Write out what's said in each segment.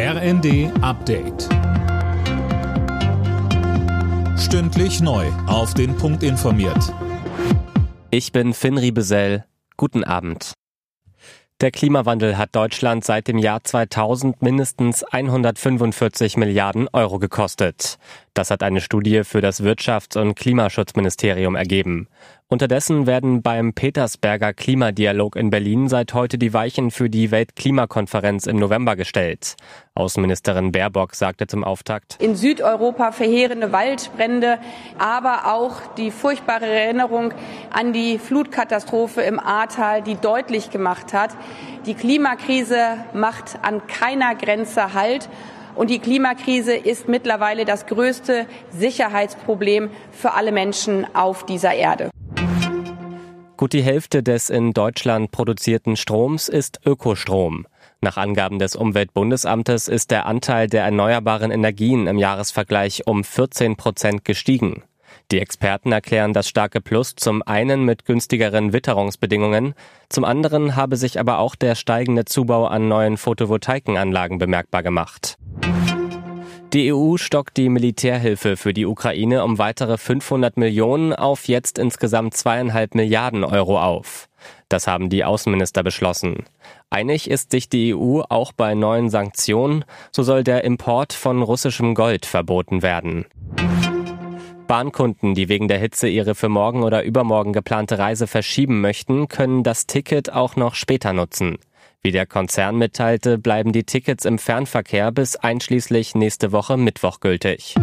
RND Update. Stündlich neu. Auf den Punkt informiert. Ich bin Finn Riebesell. Guten Abend. Der Klimawandel hat Deutschland seit dem Jahr 2000 mindestens 145 Milliarden Euro gekostet. Das hat eine Studie für das Wirtschafts- und Klimaschutzministerium ergeben. Unterdessen werden beim Petersberger Klimadialog in Berlin seit heute die Weichen für die Weltklimakonferenz im November gestellt. Außenministerin Baerbock sagte zum Auftakt. In Südeuropa verheerende Waldbrände, aber auch die furchtbare Erinnerung an die Flutkatastrophe im Ahrtal, die deutlich gemacht hat, die Klimakrise macht an keiner Grenze Halt. Und die Klimakrise ist mittlerweile das größte Sicherheitsproblem für alle Menschen auf dieser Erde. Gut die Hälfte des in Deutschland produzierten Stroms ist Ökostrom. Nach Angaben des Umweltbundesamtes ist der Anteil der erneuerbaren Energien im Jahresvergleich um 14 Prozent gestiegen. Die Experten erklären das starke Plus zum einen mit günstigeren Witterungsbedingungen, zum anderen habe sich aber auch der steigende Zubau an neuen Photovoltaikanlagen bemerkbar gemacht. Die EU stockt die Militärhilfe für die Ukraine um weitere 500 Millionen auf jetzt insgesamt zweieinhalb Milliarden Euro auf. Das haben die Außenminister beschlossen. Einig ist sich die EU auch bei neuen Sanktionen, so soll der Import von russischem Gold verboten werden. Bahnkunden, die wegen der Hitze ihre für morgen oder übermorgen geplante Reise verschieben möchten, können das Ticket auch noch später nutzen. Wie der Konzern mitteilte, bleiben die Tickets im Fernverkehr bis einschließlich nächste Woche Mittwoch gültig.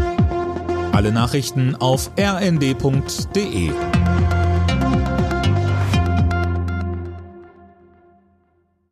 Alle Nachrichten auf rnd.de